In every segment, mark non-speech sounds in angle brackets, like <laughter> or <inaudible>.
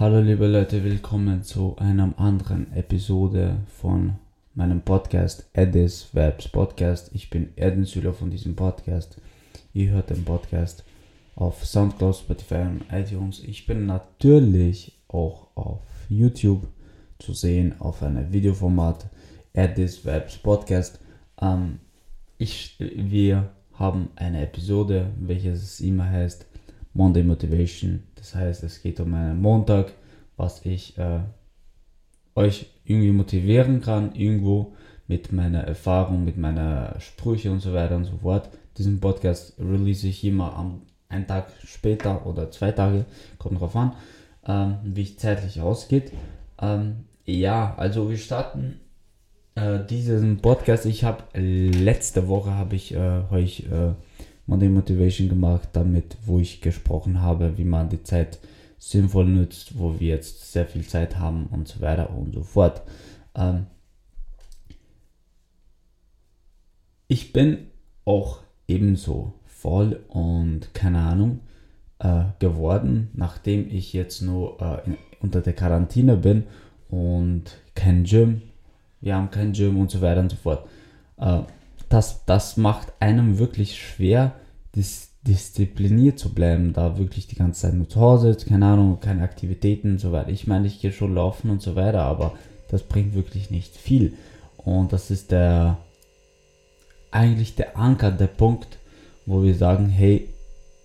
Hallo liebe Leute, willkommen zu einer anderen Episode von meinem Podcast Edis Webs Podcast. Ich bin Eden Süler von diesem Podcast. Ihr hört den Podcast auf Soundcloud, Spotify und iTunes. Ich bin natürlich auch auf YouTube zu sehen auf einem Videoformat Edis Webs Podcast. Ähm, ich, wir haben eine Episode, welches immer heißt Monday Motivation. Das heißt, es geht um einen Montag, was ich äh, euch irgendwie motivieren kann, irgendwo mit meiner Erfahrung, mit meiner Sprüche und so weiter und so fort. Diesen Podcast release ich immer am einen Tag später oder zwei Tage, kommt drauf an, ähm, wie es zeitlich ausgeht. Ähm, ja, also wir starten äh, diesen Podcast. Ich habe letzte Woche habe ich äh, euch äh, Monday Motivation gemacht, damit, wo ich gesprochen habe, wie man die Zeit sinnvoll nutzt, wo wir jetzt sehr viel Zeit haben und so weiter und so fort. Ähm, ich bin auch ebenso voll und keine Ahnung äh, geworden, nachdem ich jetzt nur äh, in, unter der Quarantäne bin und kein Gym, wir haben kein Gym und so weiter und so fort. Äh, das, das macht einem wirklich schwer, dis diszipliniert zu bleiben, da wirklich die ganze Zeit nur zu Hause, keine Ahnung, keine Aktivitäten und so weiter. Ich meine, ich gehe schon laufen und so weiter, aber das bringt wirklich nicht viel. Und das ist der eigentlich der Anker, der Punkt, wo wir sagen, hey,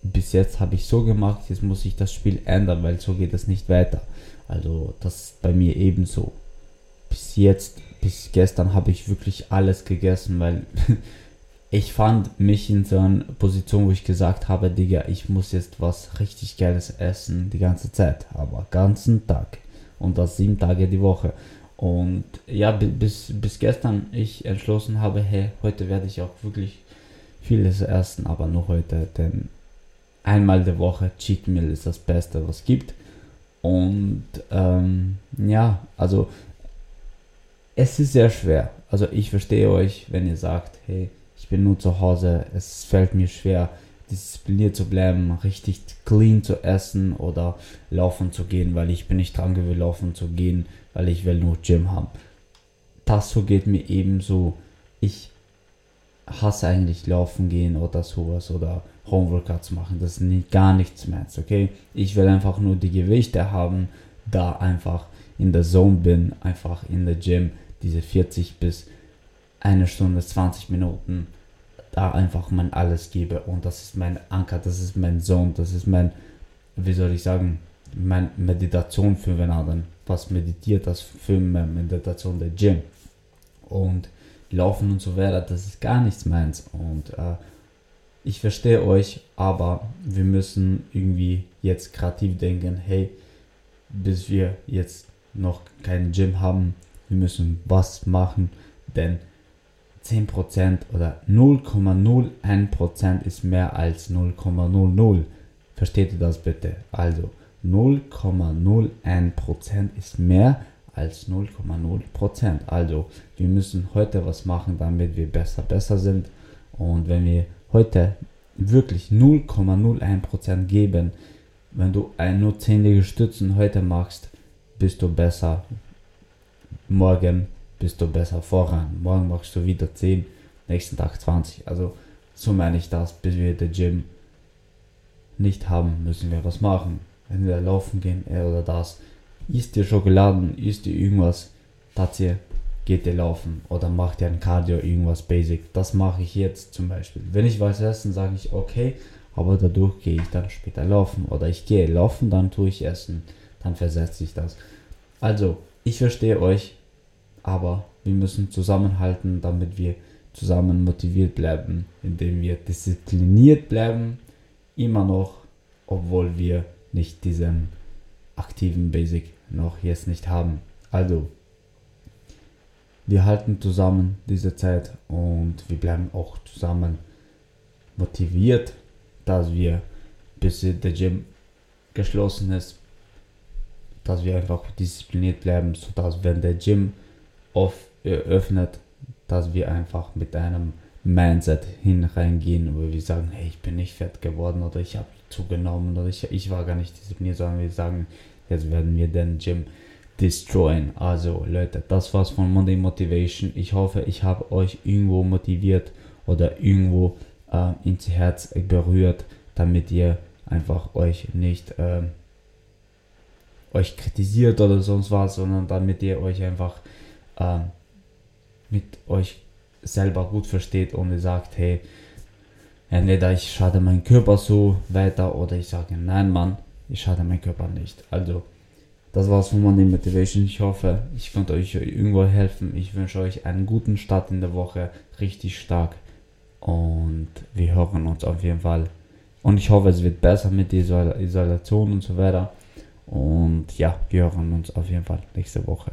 bis jetzt habe ich so gemacht, jetzt muss ich das Spiel ändern, weil so geht es nicht weiter. Also das ist bei mir ebenso. Bis jetzt, bis gestern habe ich wirklich alles gegessen, weil <laughs> ich fand mich in so einer Position, wo ich gesagt habe, Digga, ich muss jetzt was richtig Geiles essen die ganze Zeit, aber ganzen Tag und das sieben Tage die Woche. Und ja, bis, bis gestern ich entschlossen habe, hey, heute werde ich auch wirklich vieles essen, aber nur heute, denn einmal die Woche Cheat Meal ist das Beste, was es gibt. Und ähm, ja, also es ist sehr schwer. Also ich verstehe euch, wenn ihr sagt, hey, ich bin nur zu Hause, es fällt mir schwer, diszipliniert zu bleiben, richtig clean zu essen oder laufen zu gehen, weil ich bin nicht dran gewöhnt, laufen zu gehen, weil ich will nur Gym haben. Das so geht mir ebenso. Ich hasse eigentlich laufen gehen oder sowas oder Homeworkouts machen. Das ist nicht, gar nichts mehr, okay? Ich will einfach nur die Gewichte haben, da einfach in der Zone bin, einfach in der Gym diese 40 bis eine Stunde, 20 Minuten da einfach mein alles gebe und das ist mein Anker, das ist mein Zone, das ist mein, wie soll ich sagen, meine Meditation für den anderen. Was meditiert das für meine Meditation der Gym? Und Laufen und so weiter, das ist gar nichts meins. Und äh, ich verstehe euch, aber wir müssen irgendwie jetzt kreativ denken, hey, bis wir jetzt noch kein Gym haben, wir müssen was machen, denn 10% oder 0,01% ist mehr als 0,00. Versteht ihr das bitte? Also 0,01% ist mehr als 0,0%. Also wir müssen heute was machen, damit wir besser, besser sind. Und wenn wir heute wirklich 0,01% geben, wenn du nur 10 Stützen heute machst, bist du besser. Morgen bist du besser voran. Morgen machst du wieder 10, nächsten Tag 20. Also so meine ich das, bis wir den Gym nicht haben, müssen wir was machen. Wenn wir laufen gehen, er oder das, isst ihr Schokoladen, isst ihr irgendwas, ihr geht ihr laufen oder macht ihr ein Cardio, irgendwas Basic. Das mache ich jetzt zum Beispiel. Wenn ich was essen, sage ich okay, aber dadurch gehe ich dann später laufen oder ich gehe laufen, dann tue ich essen, dann versetze ich das. Also, ich verstehe euch, aber wir müssen zusammenhalten, damit wir zusammen motiviert bleiben, indem wir diszipliniert bleiben, immer noch, obwohl wir nicht diesen aktiven Basic noch jetzt nicht haben. Also, wir halten zusammen diese Zeit und wir bleiben auch zusammen motiviert, dass wir bis der Gym geschlossen ist, dass wir einfach diszipliniert bleiben, sodass wenn der Gym öffnet, dass wir einfach mit einem Mindset hin reingehen, wo wir sagen, hey, ich bin nicht fett geworden oder ich habe zugenommen oder ich, ich war gar nicht diszipliniert, sondern wir sagen, jetzt werden wir den Gym destroyen. Also Leute, das war's von Monday Motivation. Ich hoffe, ich habe euch irgendwo motiviert oder irgendwo äh, ins Herz berührt, damit ihr einfach euch nicht äh, euch kritisiert oder sonst was, sondern damit ihr euch einfach äh, mit euch selber gut versteht und ihr sagt, hey, entweder ich schade meinen Körper so weiter oder ich sage, nein Mann, ich schade meinen Körper nicht. Also das war's von Money Motivation. Ich hoffe, ich konnte euch irgendwo helfen. Ich wünsche euch einen guten Start in der Woche. Richtig stark. Und wir hören uns auf jeden Fall. Und ich hoffe, es wird besser mit dieser Isolation und so weiter. Und ja, wir hören uns auf jeden Fall nächste Woche.